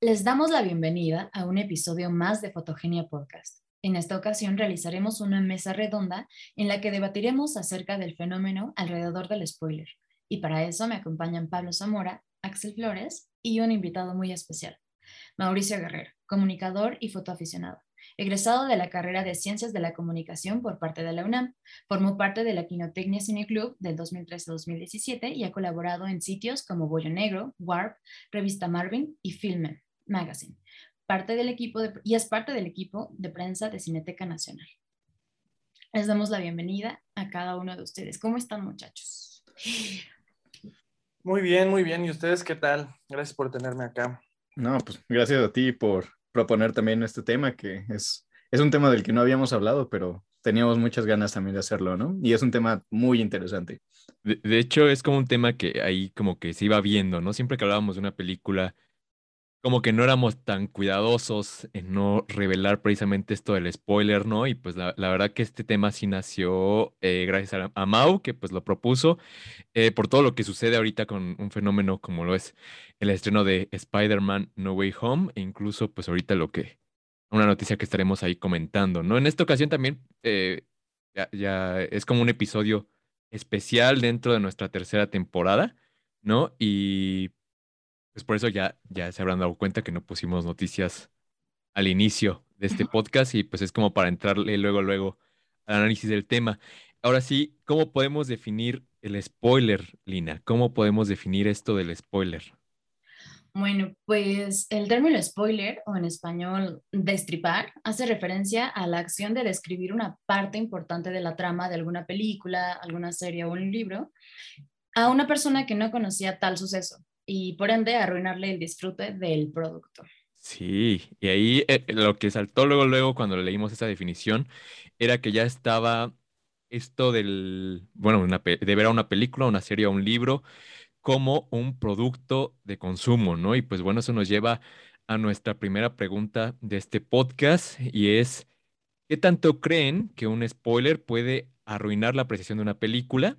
Les damos la bienvenida a un episodio más de Fotogenia Podcast. En esta ocasión realizaremos una mesa redonda en la que debatiremos acerca del fenómeno alrededor del spoiler. Y para eso me acompañan Pablo Zamora, Axel Flores y un invitado muy especial, Mauricio Guerrero, comunicador y fotoaficionado. Egresado de la carrera de Ciencias de la Comunicación por parte de la UNAM, formó parte de la Quinotecnia Cine Club del 2013-2017 y ha colaborado en sitios como Bollo Negro, Warp, Revista Marvin y Filmen Magazine. Parte del equipo y es parte del equipo de prensa de Cineteca Nacional. Les damos la bienvenida a cada uno de ustedes. ¿Cómo están, muchachos? Muy bien, muy bien. ¿Y ustedes qué tal? Gracias por tenerme acá. No, pues gracias a ti por proponer también este tema, que es, es un tema del que no habíamos hablado, pero teníamos muchas ganas también de hacerlo, ¿no? Y es un tema muy interesante. De, hecho, es como un tema que ahí como que se iba viendo, ¿no? Siempre que hablábamos de una película, como que no éramos tan cuidadosos en no revelar precisamente esto del spoiler, ¿no? Y pues la, la verdad que este tema sí nació eh, gracias a, a, Mau, que pues lo propuso, eh, por todo lo que sucede ahorita con un fenómeno como lo es el estreno de Spider-Man No Way Home, e incluso pues ahorita lo que, una noticia que estaremos ahí comentando, ¿no? En esta ocasión también eh, ya, ya es como un episodio especial dentro de nuestra tercera temporada, ¿no? Y pues por eso ya, ya se habrán dado cuenta que no pusimos noticias al inicio de este podcast y pues es como para entrarle luego, luego al análisis del tema. Ahora sí, ¿cómo podemos definir el spoiler, Lina? ¿Cómo podemos definir esto del spoiler? Bueno, pues el término spoiler, o en español destripar, hace referencia a la acción de describir una parte importante de la trama de alguna película, alguna serie o un libro a una persona que no conocía tal suceso y por ende arruinarle el disfrute del producto. Sí, y ahí eh, lo que saltó luego, luego cuando leímos esa definición era que ya estaba esto del, bueno, una, de ver a una película, una serie o un libro como un producto de consumo, ¿no? Y pues bueno, eso nos lleva a nuestra primera pregunta de este podcast y es, ¿qué tanto creen que un spoiler puede arruinar la apreciación de una película?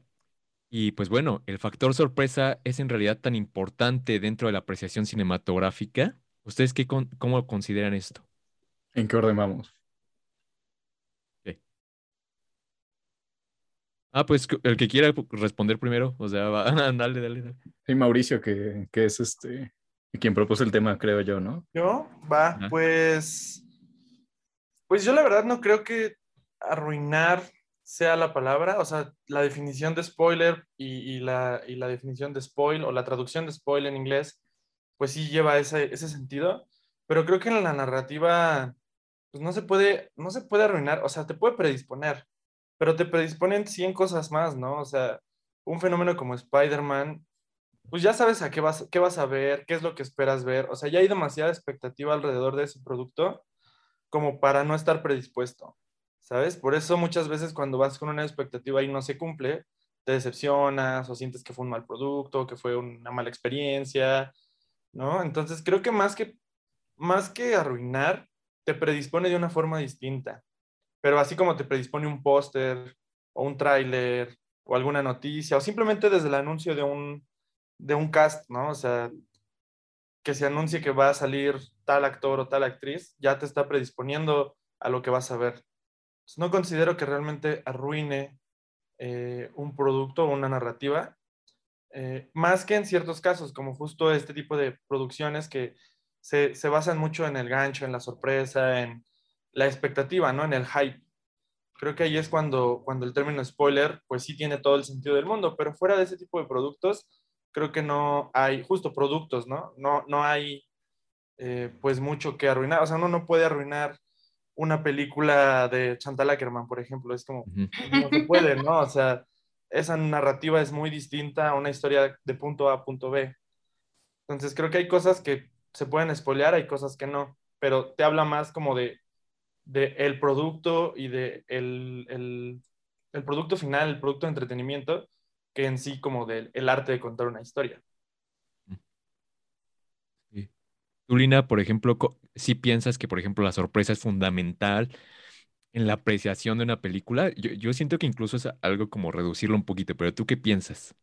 Y pues bueno, el factor sorpresa es en realidad tan importante dentro de la apreciación cinematográfica. ¿Ustedes qué con, cómo consideran esto? ¿En qué orden vamos? Ah, pues el que quiera responder primero, o sea, va, dale, dale, dale. Sí, Mauricio, que, que es este quien propuso el tema, creo yo, ¿no? Yo, va, Ajá. pues, pues yo la verdad no creo que arruinar sea la palabra, o sea, la definición de spoiler y, la, y, la, definición de spoil o la traducción de spoil en inglés, pues sí lleva ese, ese sentido, pero creo que en la narrativa, pues no se puede, no se puede arruinar, o sea, te puede predisponer, pero te predisponen 100 cosas más, ¿no? O sea, un fenómeno como Spider-Man, pues ya sabes a qué vas, qué vas a ver, qué es lo que esperas ver, o sea, ya hay demasiada expectativa alrededor de ese producto como para no estar predispuesto. ¿Sabes? Por eso muchas veces cuando vas con una expectativa y no se cumple, te decepcionas o sientes que fue un mal producto, que fue una mala experiencia, ¿no? Entonces creo que más que, más que arruinar, te predispone de una forma distinta. Pero así como te predispone un póster o un tráiler o alguna noticia o simplemente desde el anuncio de un, de un cast, ¿no? O sea, que se anuncie que va a salir tal actor o tal actriz, ya te está predisponiendo a lo que vas a ver no considero que realmente arruine eh, un producto o una narrativa, eh, más que en ciertos casos, como justo este tipo de producciones que se, se, basan mucho en el gancho, en la sorpresa, en la expectativa, ¿no? En el hype. Creo que ahí es cuando, cuando el término spoiler, pues sí tiene todo el sentido del mundo, pero fuera de ese tipo de productos, creo que no hay, justo productos, ¿no? No, no hay, eh, pues, mucho que arruinar. O sea, uno no puede arruinar una película de Chantal Ackerman, por ejemplo. Es como, no se puede, ¿no? O sea, esa narrativa es muy distinta a una historia de punto A a punto B. Entonces creo que hay cosas que se pueden espolear, hay cosas que no, pero te habla más como de, de el producto y de el, el, el, producto final, el producto de entretenimiento, que en sí como del el arte de contar una historia. Tú, Lina, por ejemplo, si piensas que, por ejemplo, la sorpresa es fundamental en la apreciación de una película. Yo, yo, siento que incluso es algo como reducirlo un poquito, pero ¿tú qué piensas?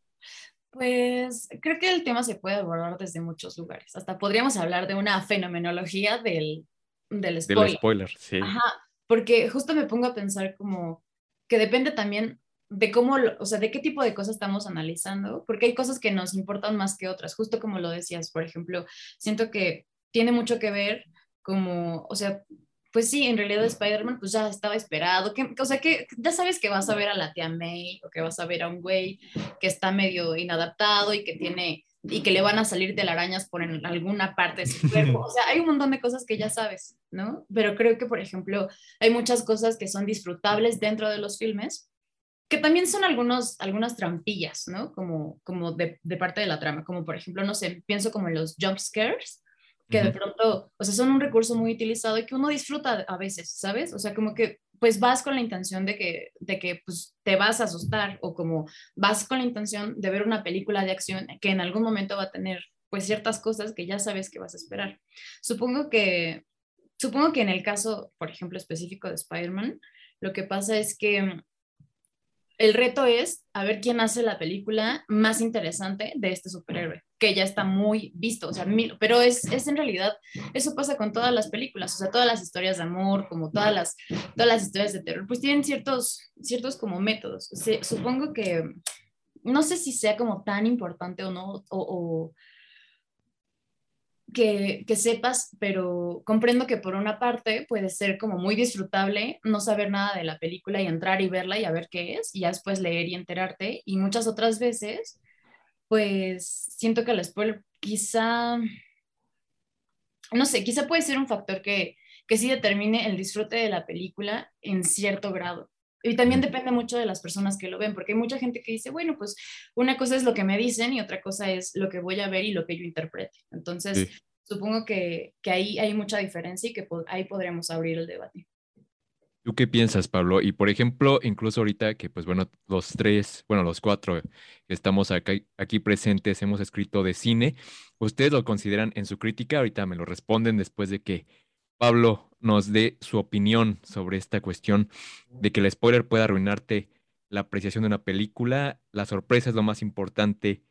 Pues creo que el tema se puede abordar desde muchos lugares. Hasta podríamos hablar de una fenomenología del, del spoiler. Del spoiler, sí. Ajá, porque justo me pongo a pensar como que depende también de cómo, o sea, de qué tipo de cosas estamos analizando, porque hay cosas que nos importan más que otras, justo como lo decías, por ejemplo, siento que tiene mucho que ver como, o sea, pues sí, en realidad Spider-Man pues ya estaba esperado, que, o sea que ya sabes que vas a ver a la tía May o que vas a ver a un güey que está medio inadaptado y que tiene y que le van a salir telarañas por en alguna parte de su cuerpo. O sea, hay un montón de cosas que ya sabes, ¿no? Pero creo que, por ejemplo, hay muchas cosas que son disfrutables dentro de los filmes, que también son algunos, algunas trampillas, ¿no? Como, como de, de parte de la trama, como por ejemplo, no sé, pienso como en los jump scares, que de pronto, o sea, son un recurso muy utilizado y que uno disfruta a veces, ¿sabes? O sea, como que pues vas con la intención de que, de que pues, te vas a asustar o como vas con la intención de ver una película de acción que en algún momento va a tener pues ciertas cosas que ya sabes que vas a esperar. Supongo que, supongo que en el caso, por ejemplo, específico de Spider-Man, lo que pasa es que el reto es a ver quién hace la película más interesante de este superhéroe, que ya está muy visto, o sea, pero es, es, en realidad, eso pasa con todas las películas, o sea, todas las historias de amor, como todas las, todas las historias de terror, pues tienen ciertos, ciertos como métodos. supongo que, no sé si sea como tan importante o no, o que, sepas, pero comprendo que por una parte puede ser como muy disfrutable no saber nada de la película y entrar y verla y a ver qué es, y ya después leer y enterarte, y muchas otras veces, pues siento que el spoiler quizá, no sé, quizá puede ser un factor que, que sí determine el disfrute de la película en cierto grado. Y también depende mucho de las personas que lo ven, porque hay mucha gente que dice, bueno, pues una cosa es lo que me dicen y otra cosa es lo que voy a ver y lo que yo interprete. Entonces, supongo que, que, ahí hay mucha diferencia y que ahí podríamos abrir el debate. ¿Tú qué piensas, Pablo? Y por ejemplo, incluso ahorita que, pues bueno, los tres, bueno, los cuatro que estamos aquí, aquí presentes hemos escrito de cine, ¿ustedes lo consideran en su crítica? Ahorita me lo responden después de que Pablo nos dé su opinión sobre esta cuestión de que el spoiler puede arruinarte la apreciación de una película. La sorpresa es lo más importante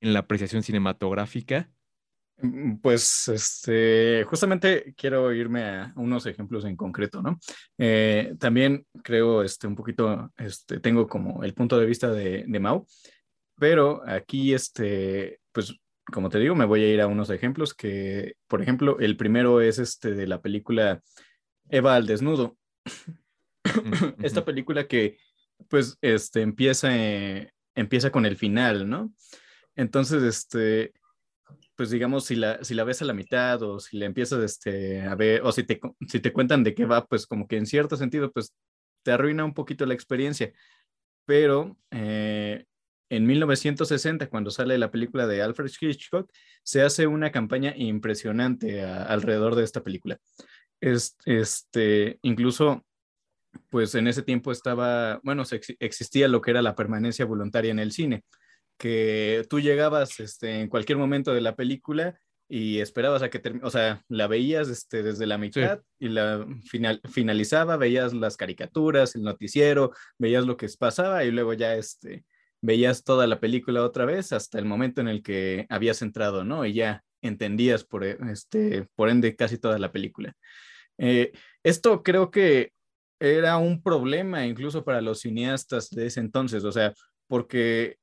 en la apreciación cinematográfica. Mm, pues este, justamente quiero irme a unos ejemplos en concreto, ¿no? Eh, también creo este, un poquito, este, tengo como el punto de vista de, de Mau, pero aquí, este, pues como te digo, me voy a ir a unos ejemplos que, por ejemplo, el primero es este de la película Eva al desnudo. Esta película que, pues, este, empieza, eh, empieza con el final, ¿no? Entonces, este, pues digamos, si la, si la ves a la mitad o si la empiezas este, a ver, o si te, si te cuentan de qué va, pues como que en cierto sentido, pues te arruina un poquito la experiencia. Pero eh, en 1960, cuando sale la película de Alfred Hitchcock, se hace una campaña impresionante alrededor de esta película. este, incluso, pues en ese tiempo estaba, bueno, existía lo que era la permanencia voluntaria en el cine, que tú llegabas este, en cualquier momento de la película y esperabas a que termine, o sea, la veías este, desde la mitad y la final, finalizaba, veías las caricaturas, el noticiero, veías lo que pasaba y luego ya este, veías toda la película otra vez hasta el momento en el que habías entrado, ¿no? Y ya entendías por, e, este, por ende casi toda la película. Eh, esto creo que era un problema incluso para los cineastas de ese entonces, o sea, porque,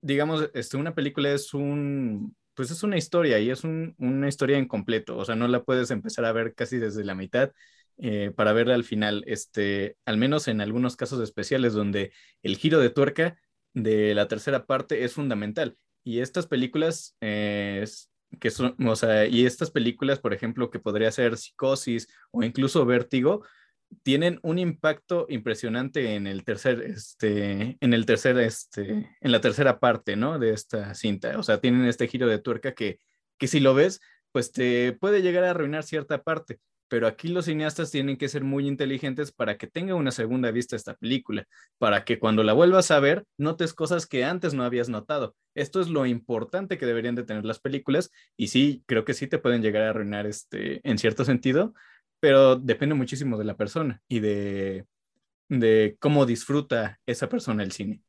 digamos, este, una película es un, pues es una historia y es una historia en completo, o sea, no la puedes empezar a ver casi desde la mitad eh, para verla al final, este, al menos en algunos casos especiales donde el giro de tuerca de la tercera parte es fundamental. Y estas películas, eh, que son, o sea, y estas películas, por ejemplo, que podría ser Psicosis o incluso Vértigo, tienen un impacto impresionante en el tercer, este, en el tercer, este, en la tercera parte, ¿no? De esta cinta. O sea, tienen este giro de tuerca que, que si lo ves, pues te puede llegar a arruinar cierta parte pero aquí los cineastas tienen que ser muy inteligentes para que tenga una segunda vista esta película, para que cuando la vuelvas a ver notes cosas que antes no habías notado. Esto es lo importante que deberían de tener las películas y sí, creo que sí te pueden llegar a arruinar este, en cierto sentido, pero depende muchísimo de la persona y de, de cómo disfruta esa persona el cine.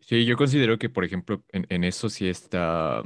Sí, yo considero que, por ejemplo, en, eso sí está...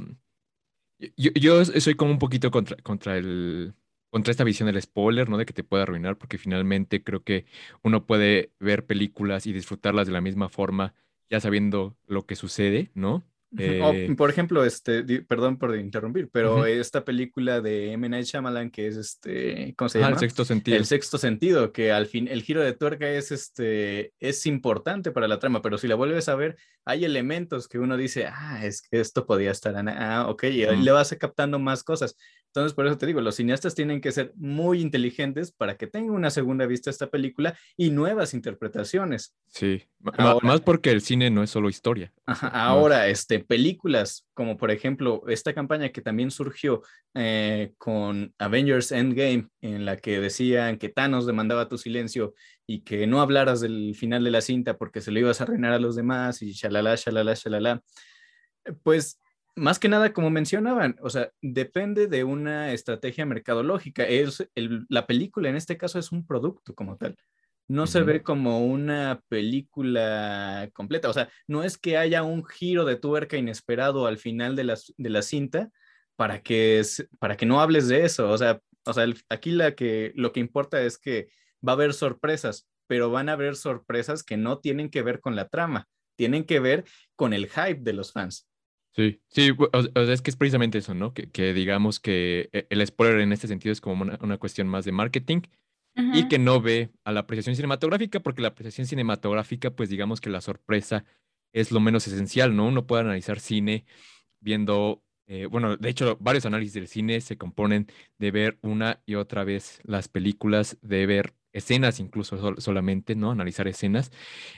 Yo, soy como un poquito contra, contra, el, contra esta visión del spoiler, ¿no? De que te pueda arruinar, porque finalmente creo que uno puede ver películas y disfrutarlas de la misma forma, ya sabiendo lo que sucede, ¿no? Eh, por ejemplo, este, perdón por interrumpir, pero esta película de M. Night Shyamalan que es este, ¿cómo se llama? el sexto sentido. El sexto sentido, que al fin el giro de tuerca es este, es importante para la trama, pero si la vuelves a ver, hay elementos que uno dice, ah, es que esto podía estar, ah, ok, y le vas captando más cosas. Entonces, por eso te digo, los cineastas tienen que ser muy inteligentes para que tengan una segunda vista a esta película y nuevas interpretaciones. Sí, más porque el cine no es solo historia. ahora, este, películas como por ejemplo esta campaña que también surgió eh, con Avengers Endgame, en la que decían que Thanos demandaba tu silencio y que no hablaras del final de la cinta porque se lo ibas a arruinar a los demás y shalala, shalala, shalala. Pues más que nada, como mencionaban, o sea, depende de una estrategia mercadológica. Es la película en este caso es un producto como tal. No se ve como una película completa. O sea, no es que haya un giro de tuerca inesperado al final de la, de la cinta para que, para que no hables de eso. O sea, o sea aquí la que, lo que importa es que va a haber sorpresas, pero van a haber sorpresas que no tienen que ver con la trama, tienen que ver con el hype de los fans. Sí, sí, es que es precisamente eso, ¿no? Que, digamos que e, el spoiler en este sentido es como una, cuestión más de marketing y que no ve a la apreciación cinematográfica, porque la apreciación cinematográfica, pues digamos que la sorpresa es lo menos esencial, ¿no? Uno puede analizar cine viendo, eh, bueno, de hecho, varios análisis del cine se componen de ver una y otra vez las películas, de ver escenas incluso solamente, ¿no? Analizar escenas.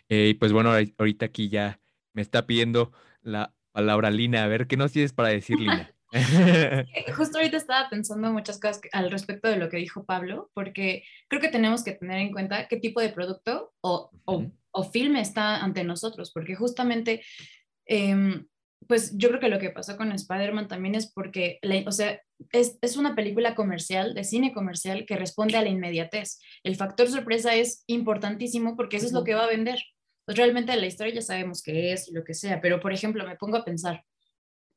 Eh, y pues bueno, ahorita aquí ya me está pidiendo la palabra Lina. A ver, ¿qué nos tienes para decir, Lina? Justo ahorita estaba pensando muchas cosas al respecto de lo que dijo Pablo, porque creo que tenemos que tener en cuenta qué tipo de producto o, o, filme está ante nosotros, porque justamente, em, pues yo creo que lo que pasó con Spider-Man también es porque, o sea, es, es, una película comercial, de cine comercial, que responde a la inmediatez. El factor sorpresa es importantísimo porque eso es lo que va a vender. Pues realmente la historia ya sabemos qué es lo que sea, pero por ejemplo me pongo a pensar,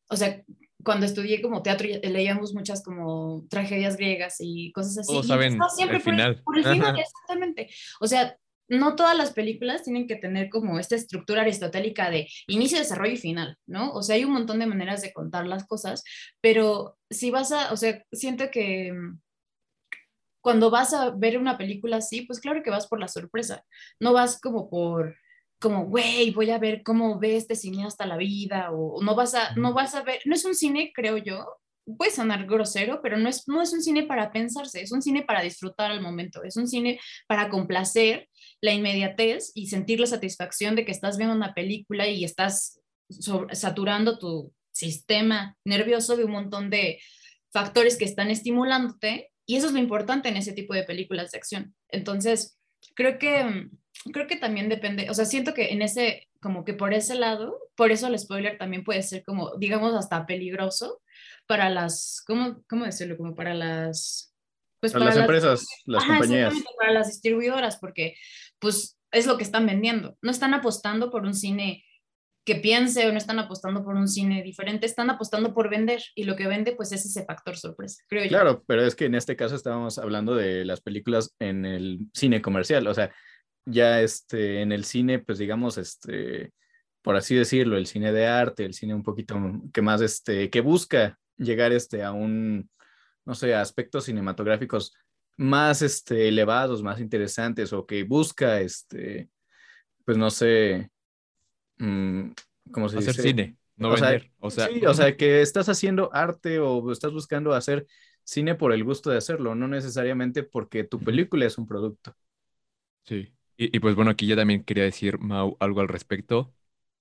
o sea, cuando estudié como teatro leíamos muchas como tragedias griegas y cosas así. Todos saben siempre el final. Por el final, exactamente. O sea, no todas las películas tienen que tener como esta estructura aristotélica de inicio, desarrollo y final, ¿no? O sea, hay un montón de maneras de contar las cosas, pero si vas a, o sea, siento que mm, cuando vas a ver una película así, pues claro que vas por la sorpresa, no vas como por como, güey, voy a ver cómo ve este cine hasta la vida, o no vas a, no vas a ver, no es un cine, creo yo, puede sonar grosero, pero no es, no es un cine para pensarse, es un cine para disfrutar al momento, es un cine para complacer la inmediatez y sentir la satisfacción de que estás viendo una película y estás saturando tu sistema nervioso de un montón de factores que están estimulándote y eso es lo importante en ese tipo de películas de acción. Entonces, creo que creo que también depende, o sea, siento que en ese, como que por ese lado, por eso el spoiler también puede ser como, digamos, hasta peligroso para las, ¿cómo, cómo decirlo? Como para las... Pues para, las, empresas, las compañías. Para las distribuidoras, porque pues es lo que están vendiendo. No están apostando por un cine que piense o no están apostando por un cine diferente, están apostando por vender y lo que vende pues es ese factor sorpresa, creo claro, pero es que en este caso estábamos hablando de las películas en el cine comercial, o sea, ya este, en el cine, pues digamos, este, por así decirlo, el cine de arte, el cine un poquito que más, este, que busca llegar este, a un, no sé, aspectos cinematográficos más este, elevados, más interesantes, o que busca, este, pues no sé, mm, ¿cómo se Hacer cine, no vender. o sea, sí, o sea, que estás haciendo arte o estás buscando hacer cine por el gusto de hacerlo, no necesariamente porque tu película es un producto. Sí. Y, pues bueno, aquí ya también quería decir, Mau, algo al respecto.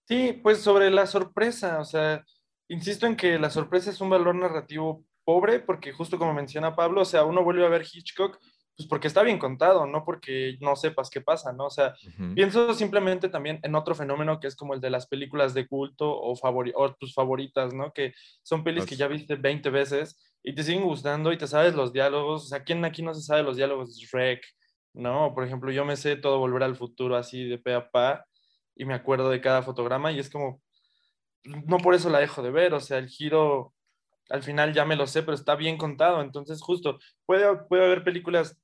Sí, pues sobre la sorpresa, o sea, insisto en que la sorpresa es un valor narrativo pobre, porque justo como menciona Pablo, o sea, uno vuelve a ver Hitchcock, pues porque está bien contado, no porque no sepas qué pasa, ¿no? O sea, pienso simplemente también en otro fenómeno que es como el de las películas de culto o, o tus favoritas, ¿no? Que son pelis que ya viste 20 veces y te siguen gustando y te sabes los diálogos, o sea, ¿quién aquí no se sabe los diálogos? Shrek, ¿no? Por ejemplo, yo me sé todo Volver al Futuro así de pe a pa. y me acuerdo de cada fotograma y es como, no por eso la dejo de ver, o sea, el giro al final ya me lo sé, pero está bien contado, entonces justo puede, puede haber películas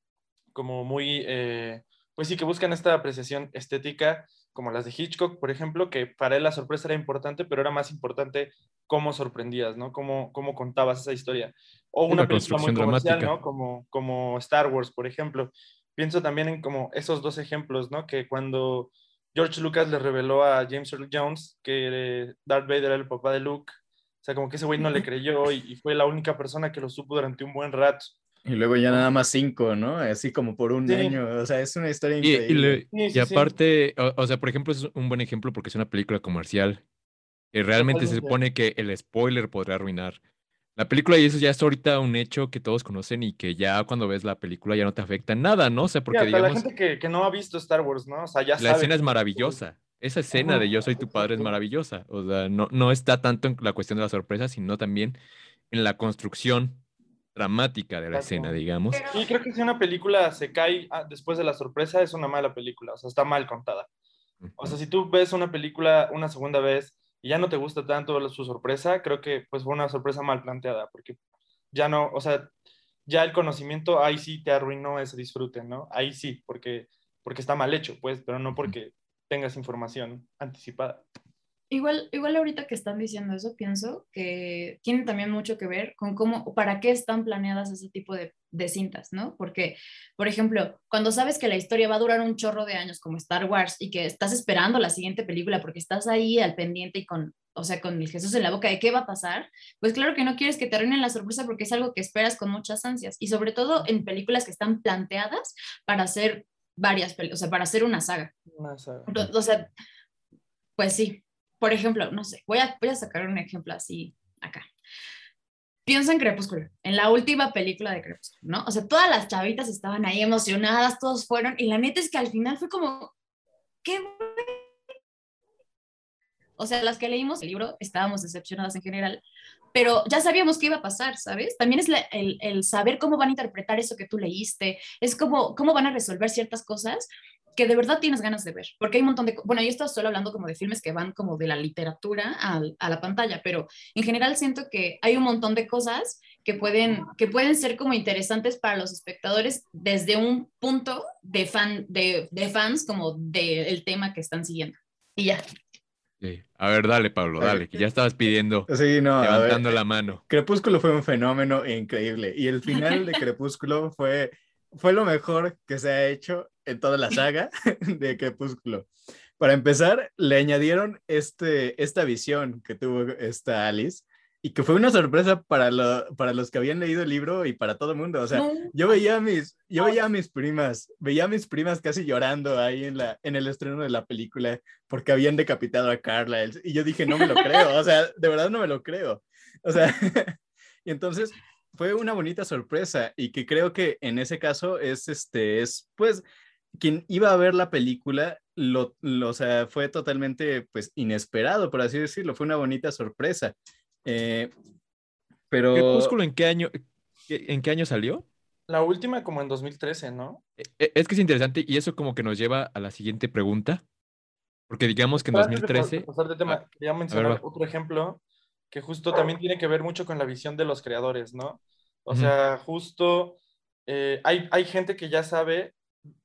como muy, eh, pues sí, que buscan esta apreciación estética, como las de Hitchcock, por ejemplo, que para él la sorpresa era importante, pero era más importante cómo sorprendías, ¿no? Cómo, cómo contabas esa historia. O una película muy comercial, ¿no? Como, como Star Wars, por ejemplo. Pienso también en como esos dos ejemplos, ¿no? Que cuando George Lucas le reveló a James Earl Jones que Darth Vader era el papá de Luke, o sea, como que ese güey no le creyó y, fue la única persona que lo supo durante un buen rato. Y luego ya nada más cinco, ¿no? Así como por un año. O sea, es una historia increíble. Y, aparte, o, sea, por ejemplo, es un buen ejemplo porque es una película comercial. Y realmente se supone que el spoiler podría arruinar la película y eso ya es ahorita un hecho que todos conocen y que ya cuando ves la película ya no te afecta en nada, ¿no? O sea, porque digamos... la gente que, no ha visto Star Wars, ¿no? O sea, ya La escena es maravillosa. Esa escena de Yo soy tu padre es maravillosa. O sea, no, no está tanto en la cuestión de la sorpresa, sino también en la construcción dramática de la escena, digamos. Y creo que si una película se cae ah, después de la sorpresa, es una mala película, o sea, está mal contada. O sea, si tú ves una película una segunda vez y ya no te gusta tanto su sorpresa, creo que pues fue una sorpresa mal planteada, porque ya no, o sea, ya el conocimiento ahí sí te arruinó ese disfrute, ¿no? Ahí sí, porque, porque está mal hecho, pues, pero no porque tengas información anticipada. Igual, igual ahorita que están diciendo eso, pienso que tiene también mucho que ver con cómo, para qué están planeadas ese tipo de, de, cintas, ¿no? Porque, por ejemplo, cuando sabes que la historia va a durar un chorro de años como Star Wars y que estás esperando la siguiente película porque estás ahí al pendiente y con, o sea, con el Jesús en la boca de qué va a pasar, pues claro que no quieres que te arruinen la sorpresa porque es algo que esperas con muchas ansias y sobre todo en películas que están planteadas para hacer varias películas, o sea, para hacer una saga. Una saga. O sea, pues sí, por ejemplo, no sé, voy a, voy a sacar un ejemplo así acá. Piensa en Crepúsculo, en la última película de Crepúsculo, ¿no? O sea, todas las chavitas estaban ahí emocionadas, todos fueron, y la neta es que al final fue como, qué o sea, las que leímos el libro estábamos decepcionadas en general, pero ya sabíamos qué iba a pasar, ¿sabes? También es el, el, saber cómo van a interpretar eso que tú leíste, es como cómo van a resolver ciertas cosas que de verdad tienes ganas de ver, porque hay un montón de, bueno, yo estoy solo hablando como de filmes que van como de la literatura a, a, la pantalla, pero en general siento que hay un montón de cosas que pueden, que pueden ser como interesantes para los espectadores desde un punto de, fan, de, de fans como del tema que están siguiendo. Y ya. A ver, dale, Pablo, dale, que ya estabas pidiendo, sí, no, levantando la mano. Crepúsculo fue un fenómeno increíble y el final de Crepúsculo fue, fue lo mejor que se ha hecho en toda la saga de Crepúsculo. Para empezar, le añadieron este, esta visión que tuvo esta Alice y que fue una sorpresa para, lo, para los que habían leído el libro y para todo el mundo. O sea, yo veía a mis, yo veía a mis primas, veía a mis primas casi llorando ahí en, la, en el estreno de la película porque habían decapitado a Carla. Y yo dije, no me lo creo, o sea, de verdad no me lo creo. O sea, y entonces fue una bonita sorpresa y que creo que en ese caso es, este, es, pues, quien iba a ver la película, lo, o sea, fue totalmente, pues, inesperado, por así decirlo, fue una bonita sorpresa. Eh, pero... ¿Crepúsculo en qué año, en qué año salió? La última como en 2013, ¿no? E, e, es que es interesante y eso como que nos lleva a la siguiente pregunta, porque digamos que en 2013... Ah, quería mencionar otro ejemplo que justo también tiene que ver mucho con la visión de los creadores, ¿no? O sea, justo eh, hay, hay gente que ya sabe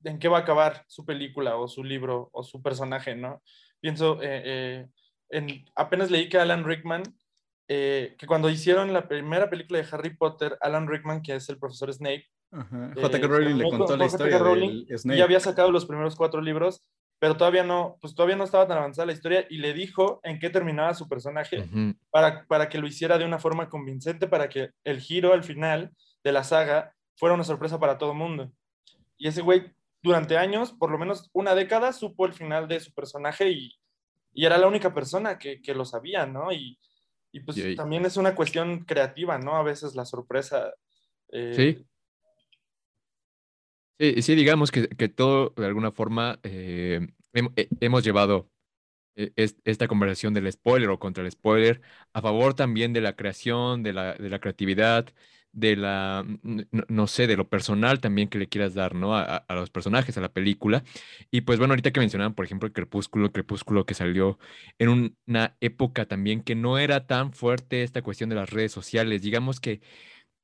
en qué va a acabar su película o su libro o su personaje, ¿no? Pienso, eh, en, apenas leí que Alan Rickman eh, que cuando hicieron la primera película de Harry Potter, Alan Rickman, que es el profesor Snape, J.K. Eh, Rowling le contó la historia Rowling, Snape. Ya había sacado los primeros cuatro libros, pero todavía no, pues todavía no estaba tan avanzada la historia y le dijo en qué terminaba su personaje para, para que lo hiciera de una forma convincente, para que el giro al final de la saga fuera una sorpresa para todo el mundo. Y ese güey, durante años, por lo menos una década, supo el final de su personaje y, y era la única persona que, que lo sabía, ¿no? Y, y pues también es una cuestión creativa, ¿no? A veces la sorpresa. Eh, sí. sí. digamos que, todo de alguna forma eh, eh, hemos llevado esta conversación del spoiler o contra el spoiler a favor también de la creación, de la, de la creatividad, de la, no, sé, de lo personal también que le quieras dar, ¿no? A, los personajes, a la película. Y pues bueno, ahorita que mencionaban, por ejemplo, el Crepúsculo, Crepúsculo que salió en una época también que no era tan fuerte esta cuestión de las redes sociales. Digamos que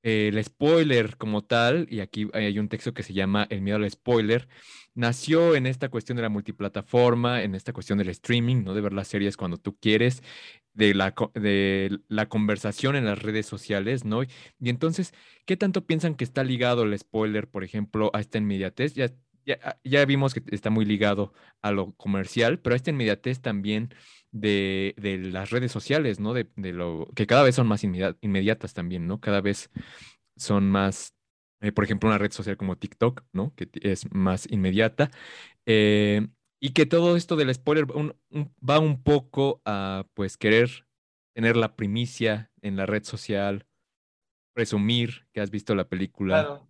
el spoiler como tal, y aquí hay un texto que se llama El miedo al spoiler, nació en esta cuestión de la multiplataforma, en esta cuestión del streaming, ¿no? De ver las series cuando tú quieres, de la, de la conversación en las redes sociales, ¿no? Y entonces, ¿qué tanto piensan que está ligado el spoiler, por ejemplo, a esta inmediatez? Ya, ya, ya vimos que está muy ligado a lo comercial, pero a esta inmediatez también de, las redes sociales, ¿no? De, lo que cada vez son más inmediatas también, ¿no? Cada vez son más, eh, por ejemplo, una red social como TikTok, ¿no? Que es más inmediata. Eh, y que todo esto del spoiler va un poco a, pues, querer tener la primicia en la red social, presumir que has visto la película.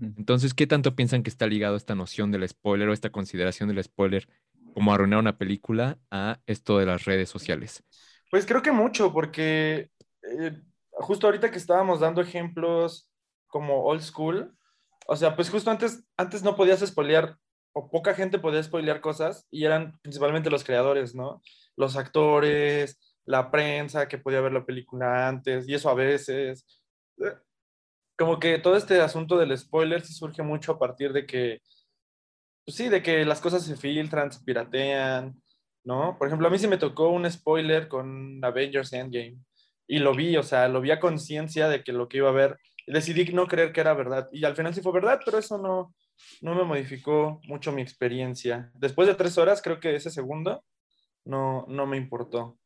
Entonces, ¿qué tanto piensan que está ligado esta noción del spoiler o esta consideración del spoiler como arruinar una película a esto de las redes sociales? Pues creo que mucho, porque eh, justo ahorita que estábamos dando ejemplos como old school, o sea, pues justo antes, antes no podías spoilear, o poca gente podía spoilear cosas, y eran principalmente los creadores, ¿no? Los actores, la prensa que podía ver la película antes, y eso a veces. Como que todo este asunto del spoiler sí surge mucho a partir de que pues sí, de que las cosas se filtran, se piratean, ¿no? Por ejemplo, a mí sí me tocó un spoiler con Avengers Endgame y lo vi, o sea, lo vi a conciencia de que lo que iba a ver, decidí no creer que era verdad y al final sí fue verdad, pero eso no, no me modificó mucho mi experiencia. Después de tres horas, creo que ese segundo no, no me importó.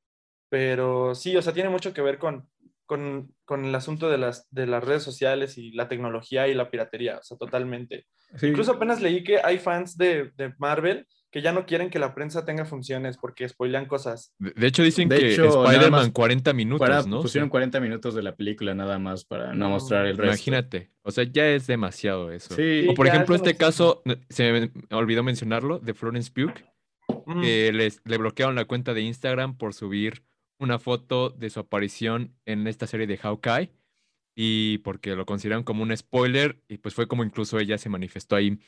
Pero sí, o sea, tiene mucho que ver con, con, con, el asunto de las, de las redes sociales y la tecnología y la piratería, o sea, totalmente. Incluso apenas leí que hay fans de, de, Marvel que ya no quieren que la prensa tenga funciones porque spoilean cosas. De, hecho, dicen que Spider-Man 40 minutos, ¿no? Pusieron 40 minutos de la película nada más para no, mostrar el resto. Imagínate, o sea, ya es demasiado eso. o por ejemplo, este caso, se me olvidó mencionarlo, de Florence Pugh, que les, le bloquearon la cuenta de Instagram por subir una foto de su aparición en esta serie de Hawkeye y porque lo consideran como un spoiler y pues fue como incluso ella se manifestó ahí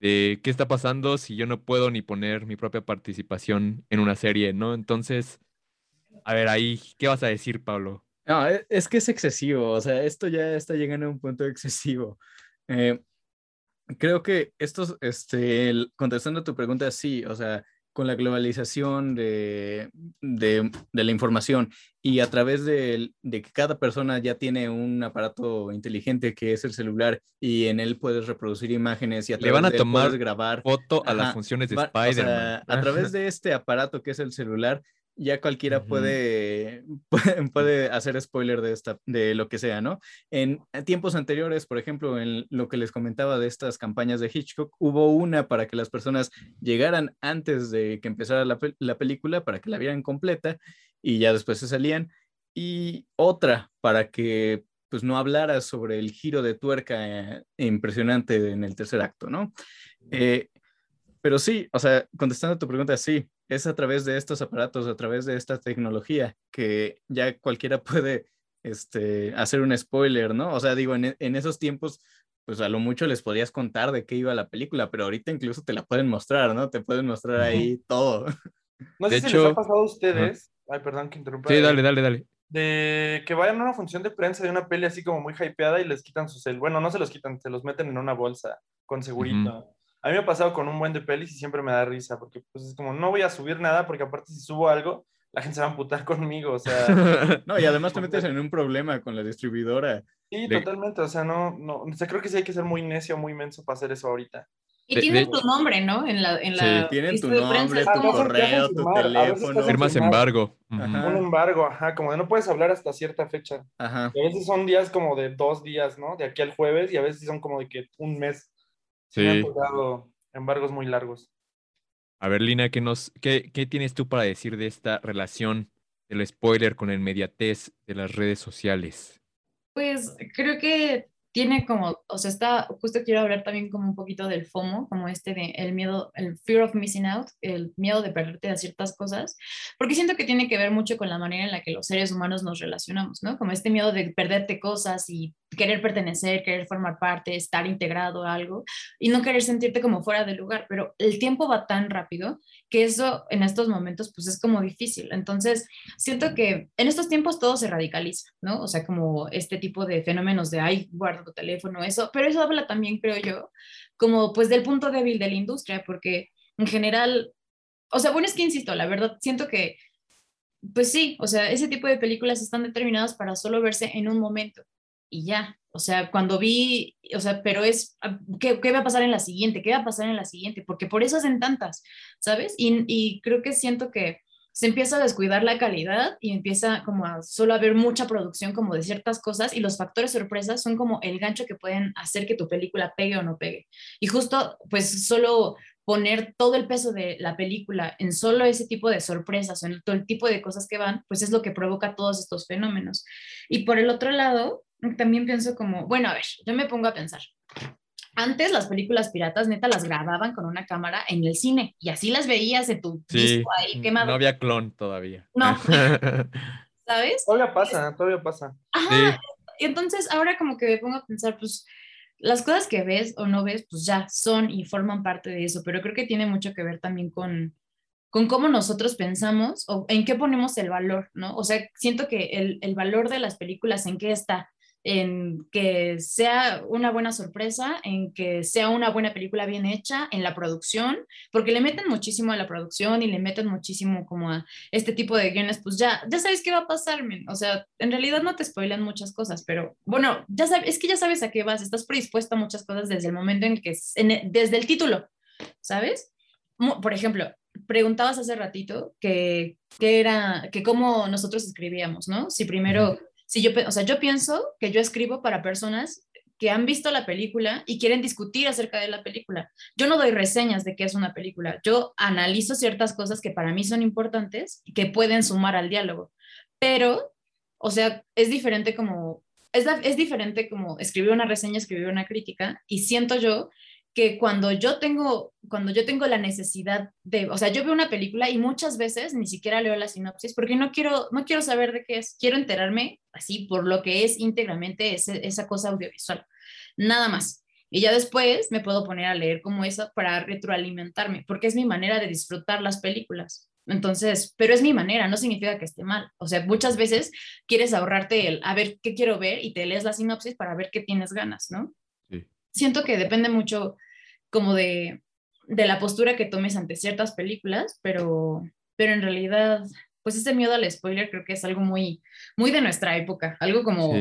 de qué está pasando si yo no puedo ni poner mi propia participación en una serie, ¿no? Entonces, a ver, ahí, ¿qué vas a decir, Pablo? No, e, es que es excesivo, o sea, esto ya está llegando a un punto excesivo. Eh, creo que esto, este, contestando a tu pregunta, sí, o sea, con la globalización de, de, la información y a través de, de, que cada persona ya tiene un aparato inteligente que es el celular y en él puedes reproducir imágenes y a Le van a tomar grabar foto a las funciones de Spider-Man. a través de este aparato que es el celular, ya cualquiera puede, puede, hacer spoiler de, esta, de lo que sea, ¿no? En tiempos anteriores, por ejemplo, en lo que les comentaba de estas campañas de Hitchcock, hubo una para que las personas llegaran antes de que empezara la, la película, para que la vieran completa y ya después se salían, y otra para que pues no hablara sobre el giro de tuerca eh, impresionante en el tercer acto, ¿no? Eh, pero sí, o sea, contestando a tu pregunta, sí, es a través de estos aparatos, a través de esta tecnología, que ya cualquiera puede este, hacer un spoiler, ¿no? O sea, digo, en, en esos tiempos, pues a lo mucho les podías contar de qué iba la película, pero ahorita incluso te la pueden mostrar, ¿no? Te pueden mostrar ahí todo. No sé si les ha pasado a ustedes, ay, perdón que interrumpa. Sí, dale, dale, dale. De que vayan a una función de prensa de una peli así como muy hypeada y les quitan su cel. Bueno, no se los quitan, se los meten en una bolsa con segurito. A mí me ha pasado con un buen de pelis y siempre me da risa, porque pues es como, no voy a subir nada, porque aparte si subo algo, la gente se va a amputar conmigo, o sea... no, y además te metes en un problema con la distribuidora. Sí, totalmente, o sea, no, no, o sea, creo que sí hay que ser muy necio, muy menso para hacer eso ahorita. Y tiene tu nombre, ¿no? En la, en la sí, tienen tu nombre, tu correo, tu teléfono. Firmas embargo. Un embargo, ajá, como de no puedes hablar hasta cierta fecha. Ajá. Y a veces son días como de dos días, ¿no? De aquí al jueves, y a veces son como de que un mes. Sí. Me han tocado embargos muy largos. A ver, Lina, ¿qué, nos, qué, ¿qué tienes tú para decir de esta relación del spoiler con el mediatez de las redes sociales? Pues creo que tiene como, o sea, está, justo quiero hablar también como un poquito del FOMO, como este de el miedo, el fear of missing out, el miedo de perderte a ciertas cosas, porque siento que tiene que ver mucho con la manera en la que los seres humanos nos relacionamos, ¿no? Como este miedo de perderte cosas y querer pertenecer, querer formar parte, estar integrado a algo y no querer sentirte como fuera de lugar, pero el tiempo va tan rápido que eso en estos momentos pues es como difícil. Entonces, siento que en estos tiempos todo se radicaliza, ¿no? O sea, como este tipo de fenómenos de, ay, guarda tu teléfono, eso, pero eso habla también, creo yo, como pues del punto débil de la industria, porque en general, o sea, bueno, es que insisto, la verdad, siento que pues sí, o sea, ese tipo de películas están determinadas para solo verse en un momento y ya. O sea, cuando vi, o sea, pero es, ah, ¿qué, ¿qué, va a pasar en la siguiente? ¿Qué va a pasar en la siguiente? Porque por eso hacen tantas, ¿sabes? Y, y creo que siento que se empieza a descuidar la calidad y empieza como a solo haber mucha producción como de ciertas cosas y los factores sorpresas son como el gancho que pueden hacer que tu película pegue o no pegue. Y justo, pues solo poner todo el peso de la película en solo ese tipo de sorpresas o en todo el tipo de cosas que van, pues es lo que provoca todos estos fenómenos. Y por el otro lado, también pienso como, bueno, a ver, yo me pongo a pensar. Antes las películas piratas neta las grababan con una cámara en el cine y así las veías en tu disco ahí quemado. No había clon todavía. No. ¿Sabes? Todavía pasa, todavía pasa. Ajá. Entonces ahora como que me pongo a pensar, pues las cosas que ves o no ves, pues ya son y forman parte de eso, pero creo que tiene mucho que ver también con, con cómo nosotros pensamos o en qué ponemos el valor, ¿no? O sea, siento que el, el valor de las películas, ¿en qué está? En que sea una buena sorpresa, en que sea una buena película bien hecha, en la producción, porque le meten muchísimo a la producción y le meten muchísimo como a este tipo de guiones, pues ya, ya sabes qué va a pasar, o sea, en realidad no te spoilan muchas cosas, pero bueno, ya sabes, es que ya sabes a qué vas, estás predispuesta a muchas cosas desde el momento en que, desde el título, ¿sabes? Por ejemplo, preguntabas hace ratito que, que era, que cómo nosotros escribíamos, ¿no? Si primero si yo, o sea, yo pienso que yo escribo para personas que han visto la película y quieren discutir acerca de la película. Yo no doy reseñas de qué es una película, yo analizo ciertas cosas que para mí son importantes y que pueden sumar al diálogo, pero, o sea, es diferente como, es, es diferente como escribir una reseña, escribir una crítica y siento yo que cuando yo tengo, cuando yo tengo la necesidad de, o sea, yo veo una película y muchas veces ni siquiera leo la sinopsis porque no quiero, no quiero saber de qué es, quiero enterarme así por lo que es íntegramente esa cosa audiovisual, nada más. Y ya después me puedo poner a leer como eso para retroalimentarme, porque es mi manera de disfrutar las películas. Entonces, pero es mi manera, no significa que esté mal. O sea, muchas veces quieres ahorrarte el, a ver, ¿qué quiero ver? Y te lees la sinopsis para ver qué tienes ganas, ¿no? Siento que depende mucho como de, de, la postura que tomes ante ciertas películas, pero, pero en realidad, pues ese miedo al spoiler creo que es algo muy, muy de nuestra época, algo como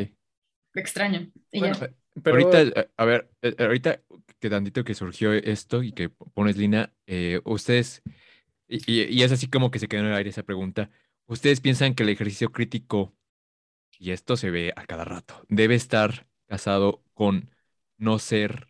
extraño. pero... Ahorita, eh, a ver, eh, ahorita que tantito que surgió esto y que pones Lina, eh, ustedes, y, y, es así como que se quedó en el aire esa pregunta, ¿ustedes piensan que el ejercicio crítico, y esto se ve a cada rato, debe estar casado con no ser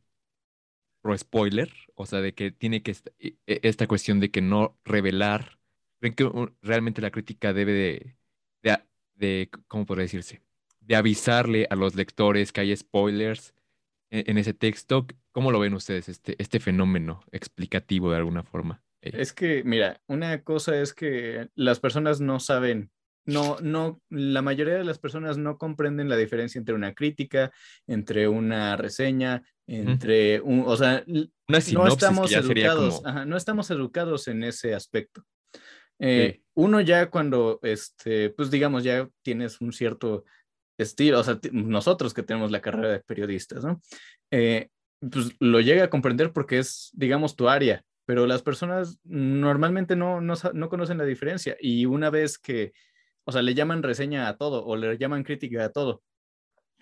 pro spoiler, o sea, de que tiene que e, esta cuestión de que no revelar, ¿creen que realmente la crítica debe de, de, de, ¿cómo podría decirse? De avisarle a los lectores que hay spoilers en, en, ese texto. ¿Cómo lo ven ustedes, este, este fenómeno explicativo de alguna forma? Es que, mira, una cosa es que las personas no saben no, no, la mayoría de las personas no comprenden la diferencia entre una crítica, entre una reseña, entre un, o sea, no estamos educados, no estamos educados en ese aspecto. Eh, uno ya cuando, este, pues digamos, ya tienes un cierto estilo, o sea, nosotros que tenemos la carrera de periodistas, ¿no? Eh, pues lo llega a comprender porque es, digamos, tu área, pero las personas normalmente no, no, no conocen la diferencia y una vez que o sea, le llaman reseña a todo o le llaman crítica a todo.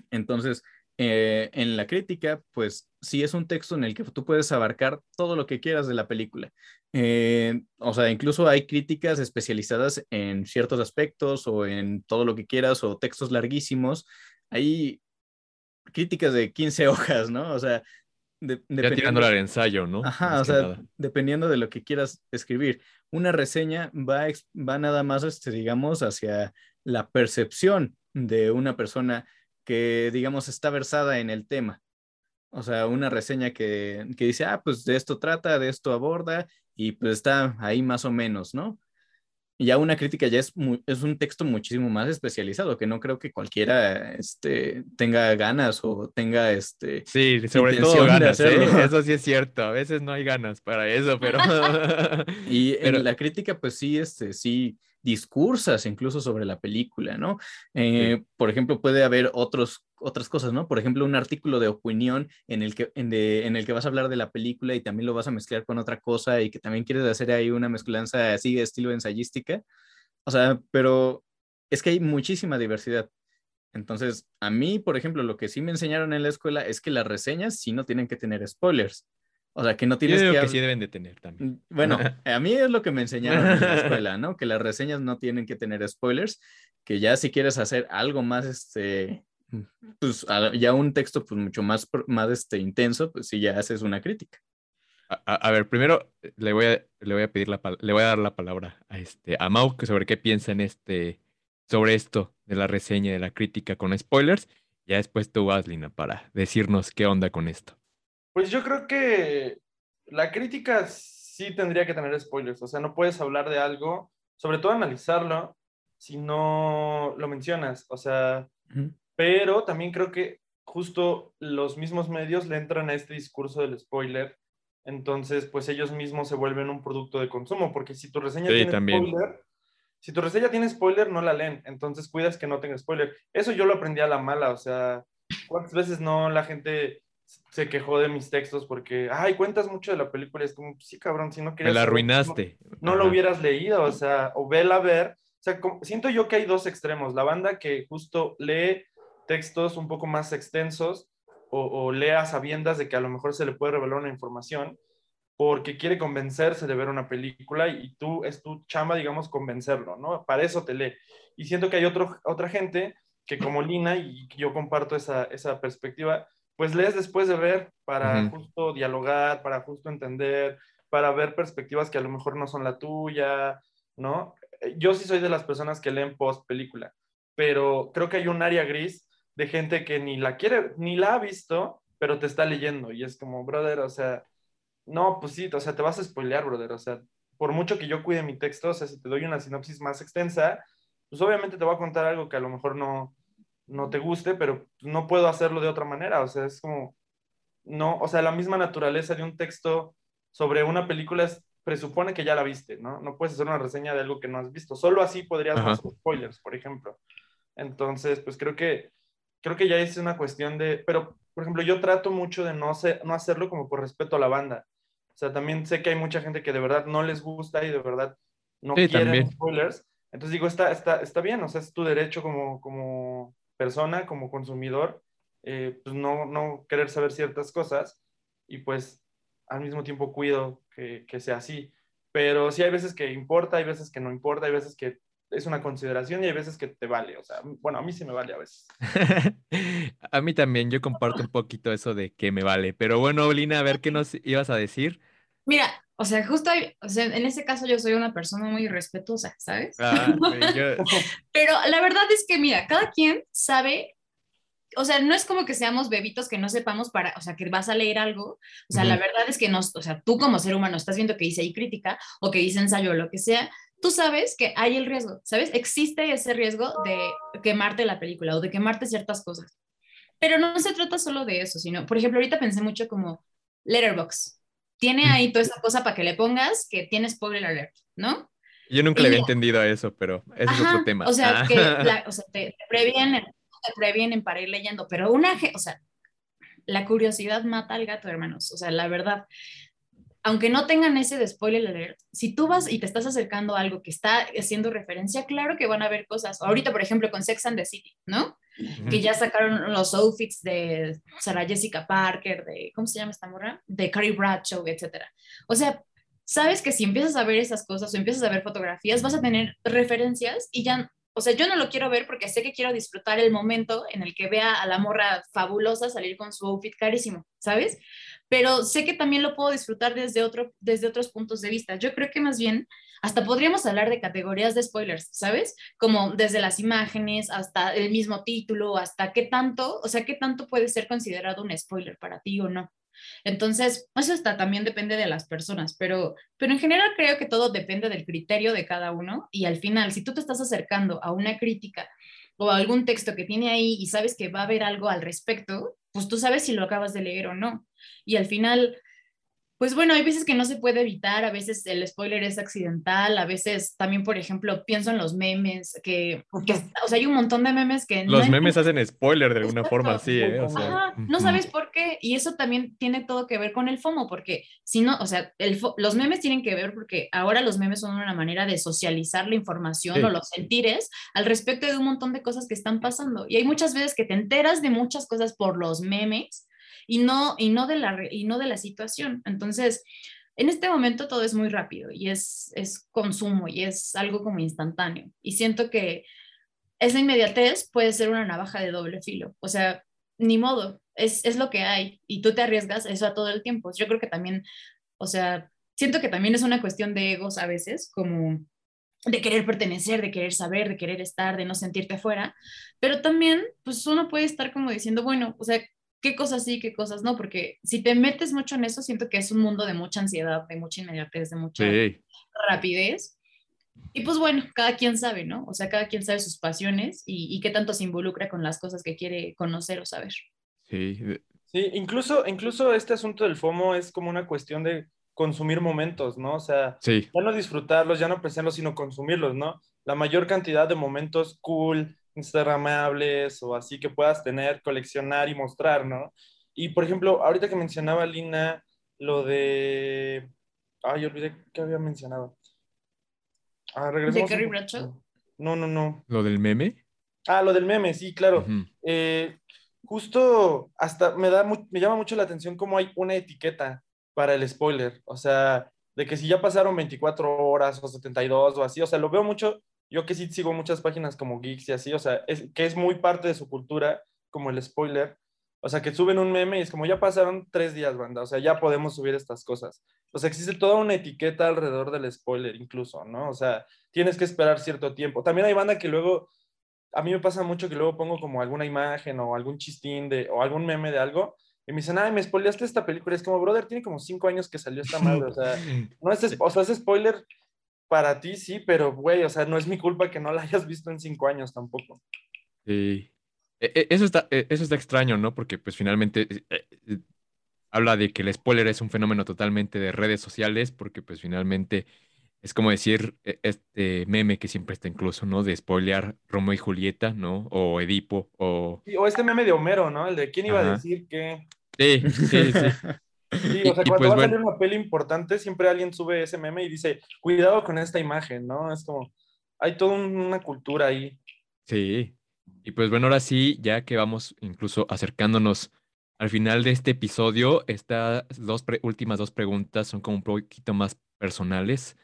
Entonces, eh, en la crítica, pues sí es un texto en el que tú puedes abarcar todo lo que quieras de la película. Eh, o sea, incluso hay críticas especializadas en ciertos aspectos o en todo lo que quieras o textos larguísimos. Hay críticas de 15 hojas, ¿no? O sea, de, ya tirando al ensayo, ¿no? Ajá, o sea, dependiendo de lo que quieras escribir. Una reseña va, va nada más, este, digamos, hacia la percepción de una persona que, digamos, está versada en el tema. O sea, una reseña que, que dice, ah, pues de esto trata, de esto aborda, y pues está ahí más o menos, ¿no? Ya una crítica ya es, es un texto muchísimo más especializado, que no creo que cualquiera este, tenga ganas o tenga este... Sí, sobre todo ganas, ¿eh? eso sí es cierto, a veces no hay ganas para eso, pero... y en la crítica, pues sí, este, sí discursas incluso sobre la película, ¿no? Eh, por ejemplo, puede haber otros, otras cosas, ¿no? Por ejemplo, un artículo de opinión en el, que, en, en, el que vas a hablar de la película y también lo vas a mezclar con otra cosa y que también quieres hacer ahí una mezclanza así de estilo ensayística. O sea, pero es que hay muchísima diversidad. Entonces, a mí, por ejemplo, lo que sí me enseñaron en la escuela es que las reseñas sí no tienen que tener spoilers. O sea, que no tienes Yo que... que sí deben de tener también. Mm, bueno, a mí es lo que me enseñaron en la escuela, ¿no? Que las reseñas no tienen que tener spoilers, que ya si quieres hacer algo más, este, pues ya un texto pues mucho más, más este, intenso, pues sí ya haces una crítica. A, ver, primero le voy a, le voy a pedir la le voy a dar la palabra a este a Mau sobre qué piensa en este sobre esto de la reseña de la crítica con spoilers. Ya después tú vas, Lina, para decirnos qué onda con esto. Pues yo creo que la crítica sí tendría que tener spoilers, o sea, no puedes hablar de algo, sobre todo analizarlo, si no lo mencionas, o sea, pero también creo que justo los mismos medios le entran a este discurso del spoiler, entonces pues ellos mismos se vuelven un producto de consumo, porque si tu reseña tiene spoiler, si tu reseña tiene spoiler, no la leen, entonces cuidas que no tenga spoiler. Eso yo lo aprendí a la mala, o sea, ¿cuántas veces no la gente se quejó de mis textos porque, ay, cuentas mucho de la película. Es como, sí, cabrón, si no querías. Me la arruinaste. No, lo hubieras leído, o sea, o vela a ver. O sea, siento yo que hay dos extremos. La banda que justo lee textos un poco más extensos o, o lea sabiendas de que a lo mejor se le puede revelar una información porque quiere convencerse de ver una película y tú es tu chamba, digamos, convencerlo, ¿no? Para eso te lee. Y siento que hay otro, otra gente que como Lina, y yo comparto esa, esa perspectiva, pues lees después de ver para justo dialogar, para justo entender, para ver perspectivas que a lo mejor no son la tuya, ¿no? Yo sí soy de las personas que leen post película, pero creo que hay un área gris de gente que ni la quiere, ni la ha visto, pero te está leyendo y es como, brother, o sea, no, pues sí, o sea, te vas a spoilear, brother, o sea, por mucho que yo cuide mi texto, o sea, si te doy una sinopsis más extensa, pues obviamente te voy a contar algo que a lo mejor no, no te guste, pero no puedo hacerlo de otra manera. O sea, es como, no, o sea, la misma naturaleza de un texto sobre una película presupone que ya la viste, ¿no? No puedes hacer una reseña de algo que no has visto. Solo así podrías hacer spoilers, por ejemplo. Entonces, pues creo que, creo que ya es una cuestión de, pero, por ejemplo, yo trato mucho de no, no hacerlo como por respeto a la banda. O sea, también sé que hay mucha gente que de verdad no les gusta y de verdad no quieren spoilers. Entonces digo, está, está, está bien, o sea, es tu derecho como, como, persona, como consumidor, eh, pues no, no querer saber ciertas cosas y pues al mismo tiempo cuido que, que, sea así. Pero sí hay veces que importa, hay veces que no importa, hay veces que es una consideración y hay veces que te vale. O sea, bueno, a mí sí me vale a veces. a mí también, yo comparto un poquito eso de que me vale. Pero bueno, Lina, a ver qué nos ibas a decir. Mira, o sea, justo o sea, en ese caso yo soy una persona muy respetuosa, ¿sabes? Ah, Pero la verdad es que, mira, cada quien sabe, o sea, no es como que seamos bebitos que no sepamos para, o sea, que vas a leer algo, o sea, la verdad es que no, o sea, tú como ser humano estás viendo que dice ahí crítica o que dice ensayo o lo que sea, tú sabes que hay el riesgo, ¿sabes? Existe ese riesgo de quemarte la película o de quemarte ciertas cosas. Pero no se trata solo de eso, sino, por ejemplo, ahorita pensé mucho como Letterbox tiene ahí toda esa cosa para que le pongas que tiene spoiler alert, ¿no? Yo nunca le había entendido a eso, pero ese es otro tema. O sea, que ah. o sea, te, previenen, te previenen para ir leyendo, pero una, o sea, la curiosidad mata al gato, hermanos. O sea, la verdad, aunque no tengan ese de spoiler alert, si tú vas y te estás acercando a algo que está haciendo referencia, claro que van a haber cosas. Ahorita, por ejemplo, con Sex and the City, ¿no? Que ya sacaron los outfits de Sarah Jessica Parker, de, ¿cómo se llama esta morra? De Carrie Bradshaw, etc. O sea, sabes que si empiezas a ver esas cosas o empiezas a ver fotografías, vas a tener referencias y ya o sea, yo no lo quiero ver porque sé que quiero disfrutar el momento en el que vea a la morra fabulosa salir con su outfit carísimo, ¿sabes? Pero sé que también lo puedo disfrutar desde, otro, desde otros puntos de vista. Yo creo que más bien hasta podríamos hablar de categorías de spoilers, ¿sabes? Como desde las imágenes hasta el mismo título, hasta qué tanto, o sea, qué tanto puede ser considerado un spoiler para ti o no. Entonces, eso está, también depende de las personas, pero, pero en general creo que todo depende del criterio de cada uno y al final, si tú te estás acercando a una crítica o a algún texto que tiene ahí y sabes que va a haber algo al respecto, pues tú sabes si lo acabas de leer o no. Y al final, pues bueno, hay veces que no se puede evitar, a veces el spoiler es accidental, a veces también, por ejemplo, pienso en los memes, que, o sea, hay un montón de memes que... Los memes hacen spoiler de alguna forma, sí, ¿eh? no sabes por qué, y eso también tiene todo que ver con el FOMO, porque si no, o sea, el, los memes tienen que ver porque ahora los memes son una manera de socializar la información o los sentires al respecto de un montón de cosas que están pasando, y hay muchas veces que te enteras de muchas cosas por los memes, y no, y no, de, la, y no de la situación. Entonces, en este momento todo es muy rápido y es, es consumo y es algo como instantáneo. Y siento que esa inmediatez puede ser una navaja de doble filo. O sea, ni modo, es, es lo que hay y tú te arriesgas eso a todo el tiempo. Yo creo que también, o sea, siento que también es una cuestión de egos a veces, como de querer pertenecer, de querer saber, de querer estar, de no sentirte afuera, pero también, pues uno puede estar como diciendo, bueno, o sea, qué cosas sí, qué cosas no, porque si te metes mucho en eso, siento que es un mundo de mucha ansiedad, de mucha inmediatez, de mucha rapidez. Y pues bueno, cada quien sabe, ¿no? O sea, cada quien sabe sus pasiones y, qué tanto se involucra con las cosas que quiere conocer o saber. Sí. Sí, incluso, incluso este asunto del FOMO es como una cuestión de consumir momentos, ¿no? O sea, ya no disfrutarlos, ya no apreciarlos, sino consumirlos, ¿no? La mayor cantidad de momentos cool, instagramables o así que puedas tener, coleccionar y mostrar, ¿no? Y por ejemplo, ahorita que mencionaba Lina lo de... Ay, olvidé que había mencionado. Ah, ¿De Carrie Bradshaw? No, no, no. ¿Lo del meme? Ah, lo del meme, sí, claro. Eh, justo hasta me, da me llama mucho la atención cómo hay una etiqueta para el spoiler. O sea, de que si ya pasaron 24 horas o 72 o así, o sea, lo veo mucho yo que sí sigo muchas páginas como Geeks y así, o sea, es, que es muy parte de su cultura, como el spoiler. O sea, que suben un meme y es como ya pasaron tres días, banda, o sea, ya podemos subir estas cosas. O sea, existe toda una etiqueta alrededor del spoiler incluso, ¿no? O sea, tienes que esperar cierto tiempo. También hay banda que luego, a mí me pasa mucho que luego pongo como alguna imagen o algún chistín de, o algún meme de algo y me dicen, ay, me spoileaste esta película. Es como, brother, tiene como cinco años que salió esta madre. O sea, no es, o sea, es spoiler para ti sí, pero güey, o sea, no es mi culpa que no la hayas visto en cinco años tampoco. Sí. E, e, eso está, e, eso está extraño, ¿no? Porque pues finalmente eh, eh, habla de que el spoiler es un fenómeno totalmente de redes sociales, porque pues finalmente es como decir este meme que siempre está incluso, ¿no? De spoilear Romeo y Julieta, ¿no? O Edipo, o... o este meme de Homero, ¿no? El de quién iba a decir que... Sí, sí, sí. Sí, o sea, cuando pues va a salir una peli importante, siempre alguien sube ese meme y dice, cuidado con esta imagen, ¿no? Es como, hay toda una cultura ahí. Sí, y pues bueno, ahora sí, ya que vamos incluso acercándonos al final de este episodio, estas dos últimas dos preguntas son como un poquito más personales.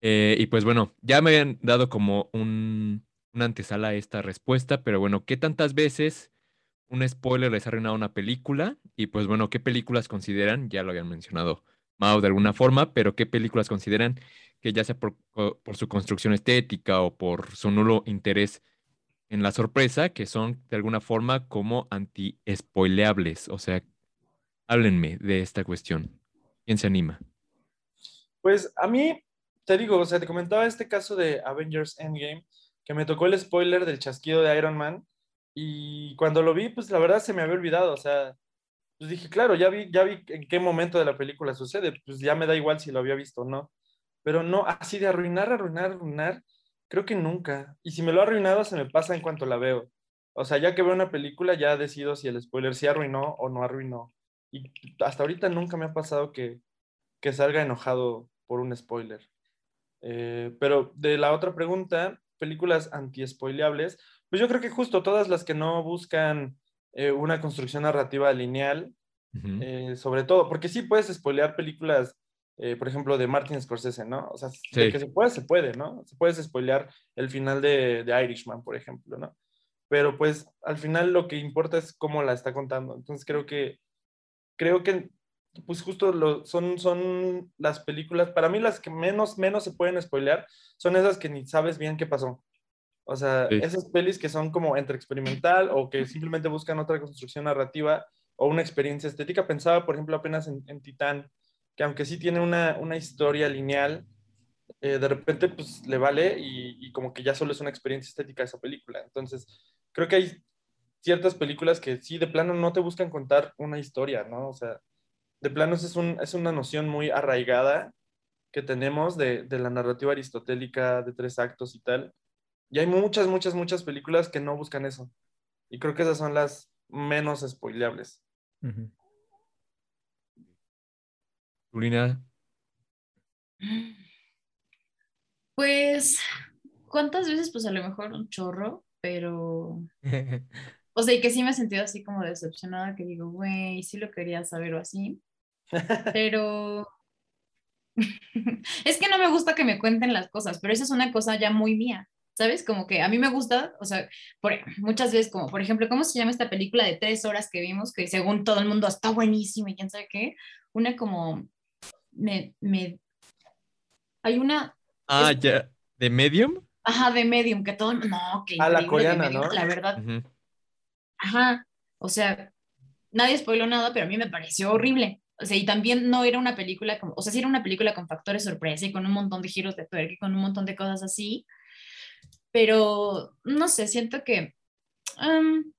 Eh, y pues bueno, ya me habían dado como un, una antesala a esta respuesta, pero bueno, ¿qué tantas veces un spoiler les ha arruinado una película. Y pues bueno, ¿qué películas consideran? Ya lo habían mencionado Mao de alguna forma, pero ¿qué películas consideran que ya sea por, su construcción estética o por su nulo interés en la sorpresa, que son de alguna forma como anti-spoileables? O sea, háblenme de esta cuestión. ¿Quién se anima? Pues a mí, te digo, o sea, te comentaba este caso de Avengers Endgame, que me tocó el spoiler del chasquido de Iron Man y cuando lo vi, pues la verdad se me había olvidado, o sea, pues dije, claro, ya vi, ya vi en qué momento de la película sucede, pues ya me da igual si lo había visto o no. Pero no, así de arruinar, arruinar, arruinar, creo que nunca. Y si me lo ha arruinado, se me pasa en cuanto la veo. O sea, ya que veo una película, ya decido si el spoiler sí arruinó o no arruinó. Y hasta ahorita nunca me ha pasado que, que salga enojado por un spoiler. Eh, pero de la otra pregunta, películas anti-spoileables, pues yo creo que justo todas las que no buscan eh, una construcción narrativa lineal, eh, sobre todo, porque sí puedes spoilear películas, eh, por ejemplo, de Martin Scorsese, ¿no? O sea, que se puede, se puede, ¿no? Se puede spoilear el final de, de, Irishman, por ejemplo, ¿no? Pero pues al final lo que importa es cómo la está contando. Entonces creo que, creo que, pues justo lo, son, son las películas, para mí las que menos, menos se pueden spoilear son esas que ni sabes bien qué pasó. O sea, esas pelis que son como entre experimental o que simplemente buscan otra construcción narrativa o una experiencia estética. Pensaba, por ejemplo, apenas en, en Titán, que aunque sí tiene una, una historia lineal, eh, de repente pues le vale y, y, como que ya solo es una experiencia estética esa película. Entonces, creo que hay ciertas películas que sí, de plano no te buscan contar una historia, ¿no? O sea, de plano es, un, es una noción muy arraigada que tenemos de, de, la narrativa aristotélica de tres actos y tal. Y hay muchas, muchas, muchas películas que no buscan eso. Y creo que esas son las menos spoileables. Uh -huh. Pues, ¿cuántas veces? Pues a lo mejor un chorro, pero... O sea, y que sí me he sentido así como decepcionada, que digo, güey, sí lo quería saber o así. Pero es que no me gusta que me cuenten las cosas, pero esa es una cosa ya muy mía, ¿sabes? Como que a mí me gusta, o sea, por, muchas veces, como por ejemplo, ¿cómo se llama esta película de tres horas que vimos? Que según todo el mundo está buenísima y quién sabe qué. Una como, me, me, hay una... Ah, es, ya, ¿de Medium? Ajá, de Medium, que todo, no, que... Ah, la coreana, medium, ¿no? La verdad. Uh -huh. Ajá, o sea, nadie spoiló nada, pero a mí me pareció horrible. O sea, y también no era una película, como, o sea, sí era una película con factores sorpresa y con un montón de giros de tuerca y con un montón de cosas así, pero no sé, siento que um,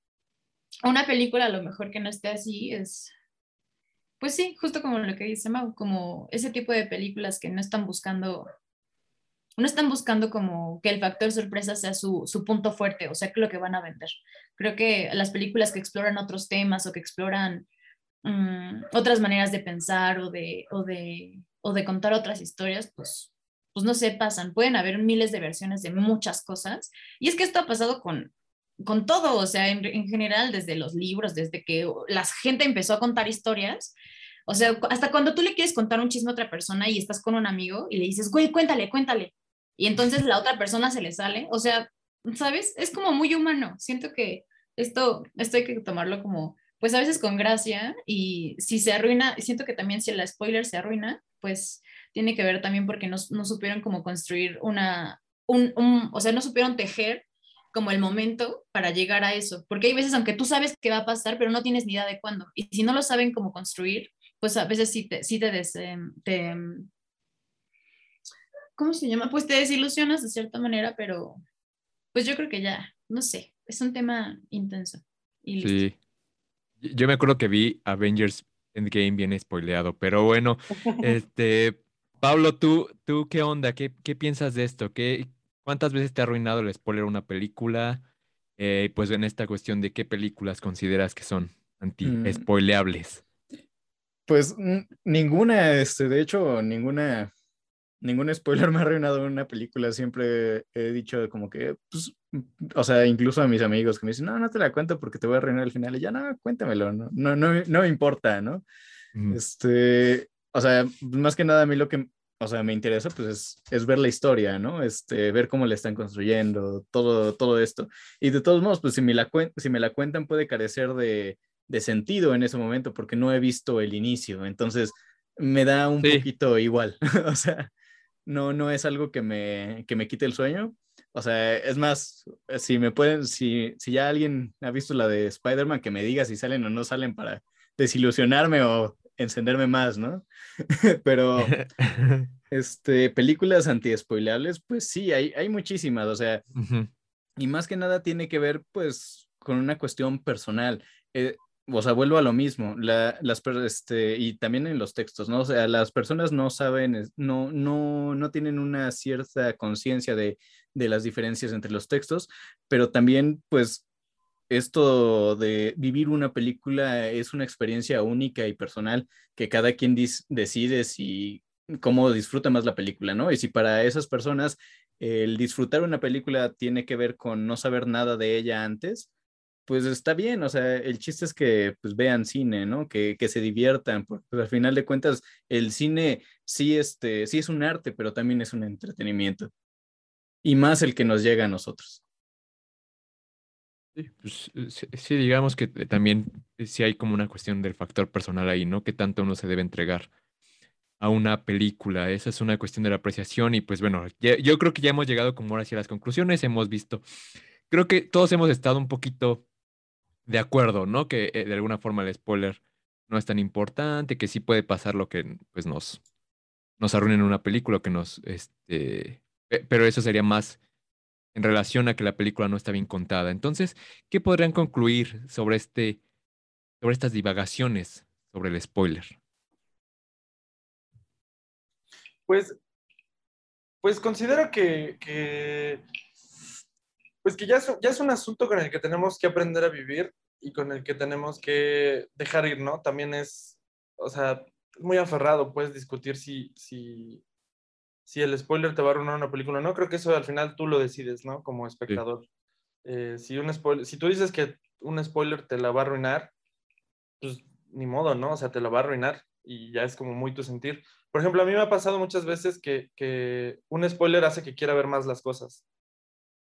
una película a lo mejor que no esté así es, pues sí, justo como lo que dice Mau, como ese tipo de películas que no están buscando, no están buscando como que el factor sorpresa sea su, su punto fuerte, o sea, que lo que van a vender. Creo que las películas que exploran otros temas o que exploran um, otras maneras de pensar o de, o, de, o de contar otras historias, pues, pues no sé, pasan. Pueden haber miles de versiones de muchas cosas. Y es que esto ha pasado con, con todo, o sea, en, en general, desde los libros, desde que la gente empezó a contar historias. O sea, hasta cuando tú le quieres contar un chisme a otra persona y estás con un amigo y le dices, güey, cuéntale, cuéntale. Y entonces la otra persona se le sale. O sea, ¿sabes? Es como muy humano. Siento que esto, esto hay que tomarlo como, pues a veces con gracia y si se arruina, siento que también si la spoiler se arruina, pues tiene que ver también porque no, no supieron cómo construir una, un, un, o sea, no supieron tejer como el momento para llegar a eso, porque hay veces, aunque tú sabes qué va a pasar, pero no tienes ni idea de cuándo, y si no lo saben cómo construir, pues a veces sí te, sí te, des, eh, te ¿cómo se llama? Pues te desilusionas de cierta manera, pero pues yo creo que ya, no sé, es un tema intenso. Y sí. Yo me acuerdo que vi Avengers Endgame bien spoileado, pero bueno, este, Pablo, ¿tú, tú qué onda? ¿Qué, qué piensas de esto? ¿Qué, ¿Cuántas veces te ha arruinado el spoiler una película? Eh, pues en esta cuestión de qué películas consideras que son anti-spoileables. Pues ninguna, este, de hecho, ninguna ningún spoiler me ha arruinado una película. Siempre he dicho como que, pues, o sea, incluso a mis amigos que me dicen, no, no te la cuento porque te voy a arruinar el final. Y ya, no, cuéntamelo, no, no, no, no me importa, ¿no? Mm. Este, o sea, más que nada a mí lo que, o sea, me interesa, pues es, es ver la historia, ¿no? Este, ver cómo le están construyendo, todo, todo esto. Y de todos modos, pues si me la, si me la cuentan puede carecer de, de sentido en ese momento porque no he visto el inicio. Entonces, me da un sí. poquito igual. o sea, no, no es algo que me, que me quite el sueño. O sea, es más, si me pueden, si, si ya alguien ha visto la de Spider-Man, que me diga si salen o no salen para desilusionarme o encenderme más, ¿no? Pero, este, películas anti-spoilables, pues sí, hay, hay muchísimas, o sea, uh -huh. y más que nada tiene que ver, pues, con una cuestión personal. Eh, o sea, vuelvo a lo mismo, la, las, este, y también en los textos, ¿no? O sea, las personas no saben, no, no, no tienen una cierta conciencia de, de las diferencias entre los textos, pero también, pues, esto de vivir una película es una experiencia única y personal que cada quien decide si cómo disfruta más la película, ¿no? Y si para esas personas el disfrutar una película tiene que ver con no saber nada de ella antes, pues está bien, o sea, el chiste es que pues vean cine, ¿no? Que, que se diviertan, porque pues, al final de cuentas el cine sí, este, sí es un arte, pero también es un entretenimiento. Y más el que nos llega a nosotros. Sí, pues, sí, digamos que también sí hay como una cuestión del factor personal ahí, ¿no? Que tanto uno se debe entregar a una película. Esa es una cuestión de la apreciación y pues bueno, yo creo que ya hemos llegado como ahora hacia las conclusiones, hemos visto, creo que todos hemos estado un poquito de acuerdo, ¿no? Que eh, de alguna forma el spoiler no es tan importante, que sí puede pasar lo que pues nos, nos arruinen una película, que nos, este, pero eso sería más en relación a que la película no está bien contada. Entonces, ¿qué podrían concluir sobre este, sobre estas divagaciones sobre el spoiler? Pues, pues considero que, que pues que ya es, ya es un asunto con el que tenemos que aprender a vivir y con el que tenemos que dejar ir, ¿no? También es, o sea, muy aferrado, puedes discutir si, si, si el spoiler te va a arruinar una película. No creo que eso al final tú lo decides, ¿no? Como espectador. Eh, si, un spoiler, si tú dices que un spoiler te la va a arruinar, pues ni modo, ¿no? O sea, te la va a arruinar y ya es como muy tu sentir. Por ejemplo, a mí me ha pasado muchas veces que, que un spoiler hace que quiera ver más las cosas.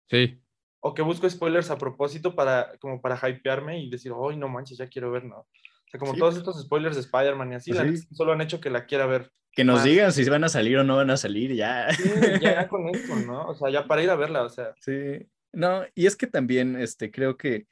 Sí. O que busco spoilers a propósito para, como para hypearme y decir, ¡ay, no manches, ya quiero ver, ¿no? sea, como todos estos spoilers de Spider-Man y así, solo han hecho que la quiera ver. Que nos digan si van a salir o no van a salir, ya. Sí, ya con esto, ¿no? O sea, ya para ir a verla, o sea. Sí. No, y es que también, este, creo que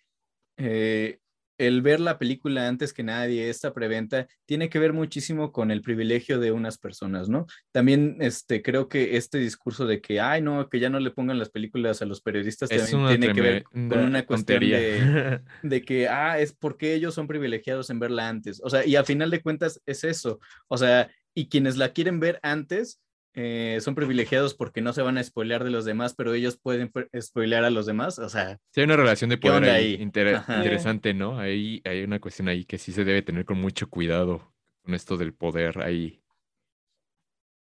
eh, el ver la película antes que nadie, esta preventa, tiene que ver muchísimo con el privilegio de unas personas, ¿no? También este, creo que este discurso de que, ay, no, que ya no le pongan las películas a los periodistas, también tiene que ver con una cuestión de, de, que, ah, es porque ellos son privilegiados en verla antes. O sea, y a final de cuentas es eso. O sea, y quienes la quieren ver antes, eh, son privilegiados porque no se van a spoilear de los demás, pero ellos pueden spoilear a los demás. O sea, sí hay una relación de poder ahí, interesante, ¿no? Ahí hay una cuestión ahí que sí se debe tener con mucho cuidado con esto del poder ahí.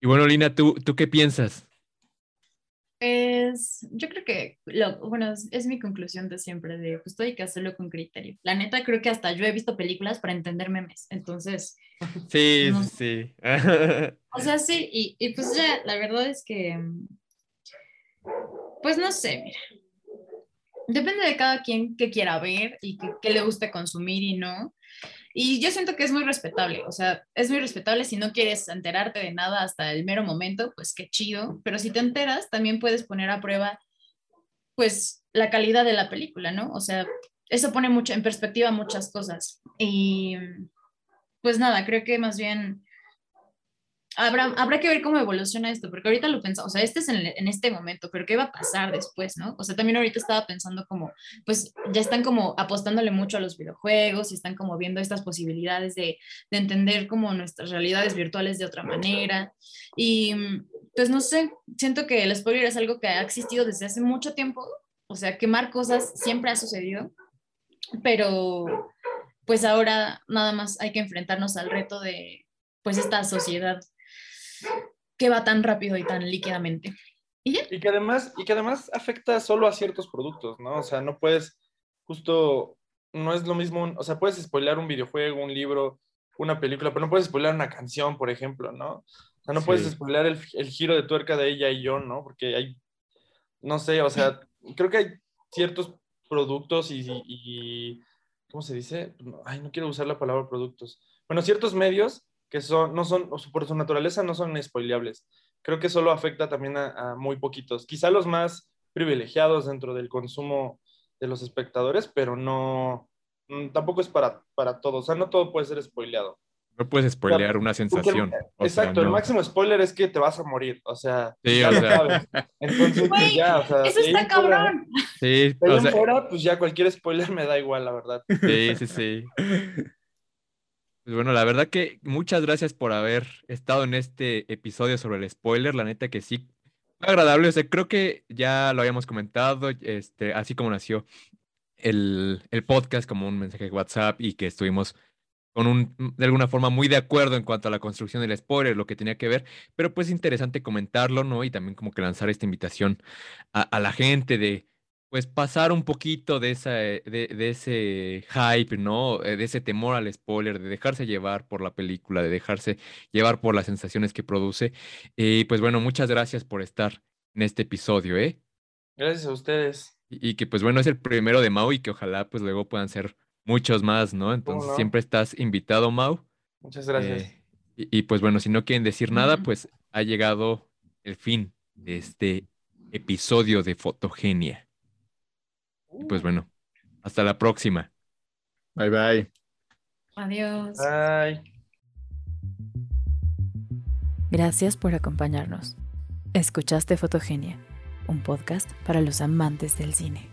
Y bueno, Lina, ¿tú, tú qué piensas? Es, yo creo que, lo, bueno, es, mi conclusión de siempre, de justo hay que hacerlo con criterio. La neta, creo que hasta yo he visto películas para entender memes, entonces... Sí, sí. o sea, sí, y, y, pues ya, la verdad es que, pues no sé, mira, depende de cada quien que quiera ver y que, que le guste consumir y no. Y yo siento que es muy respetable, o sea, es muy respetable si no quieres enterarte de nada hasta el mero momento, pues qué chido, pero si te enteras, también puedes poner a prueba, pues, la calidad de la película, ¿no? O sea, eso pone mucho en perspectiva muchas cosas. Y pues nada, creo que más bien habrá, que ver cómo evoluciona esto, porque ahorita lo pensamos, o sea, este es en, este momento, pero ¿qué va a pasar después, no? O sea, también ahorita estaba pensando como, pues ya están como apostándole mucho a los videojuegos y están como viendo estas posibilidades de, de entender como nuestras realidades virtuales de otra manera. Y pues no sé, siento que el spoiler es algo que ha existido desde hace mucho tiempo, o sea, quemar cosas siempre ha sucedido, pero pues ahora nada más hay que enfrentarnos al reto de pues esta sociedad que va tan rápido y tan líquidamente. ¿Y, y que además, y que además afecta solo a ciertos productos, ¿no? O sea, no puedes, justo, no es lo mismo, o sea, puedes spoiler un videojuego, un libro, una película, pero no puedes spoiler una canción, por ejemplo, ¿no? O sea, no puedes spoiler el, el, giro de tuerca de ella y yo, ¿no? Porque hay, no sé, o sea, creo que hay ciertos productos y, y, y ¿cómo se dice? Ay, no quiero usar la palabra productos. Bueno, ciertos medios que son, no son, por su naturaleza no son spoileables. Creo que solo afecta también a, muy poquitos, quizá los más privilegiados dentro del consumo de los espectadores, pero no, mm, tampoco es para, para todos, o sea, no todo puede ser spoileado. No puedes spoilear una sensación. exacto, el máximo spoiler es que te vas a morir, o sea, sí, o sea. Entonces, pues ya, o sea, eso está cabrón. sí, o sea, fuera, pues ya cualquier spoiler me da igual, la verdad. Sí, sí, sí. Pues bueno, la verdad que muchas gracias por haber estado en este episodio sobre el spoiler. La neta que sí, agradable. O sea, creo que ya lo habíamos comentado, este, así como nació el, el podcast como un mensaje de WhatsApp y que estuvimos con un, de alguna forma muy de acuerdo en cuanto a la construcción del spoiler, lo que tenía que ver, pero pues interesante comentarlo, ¿no? Y también como que lanzar esta invitación a la gente de pues pasar un poquito de, esa, eh, de, ese hype, ¿no? Eh, de ese temor al spoiler, de dejarse llevar por la película, de dejarse llevar por las sensaciones que produce. Y pues bueno, muchas gracias por estar en este episodio, ¿eh? Gracias a ustedes. Y, que pues bueno, es el primero de Mau y que ojalá pues luego puedan ser muchos más, ¿no? Entonces siempre estás invitado, Mau. Muchas gracias. Eh, y, pues bueno, si no quieren decir nada, pues ha llegado el fin de este episodio de Fotogenia pues bueno, hasta la próxima. Bye bye. Adiós. Bye. Gracias por acompañarnos. Escuchaste Fotogenia, un podcast para los amantes del cine.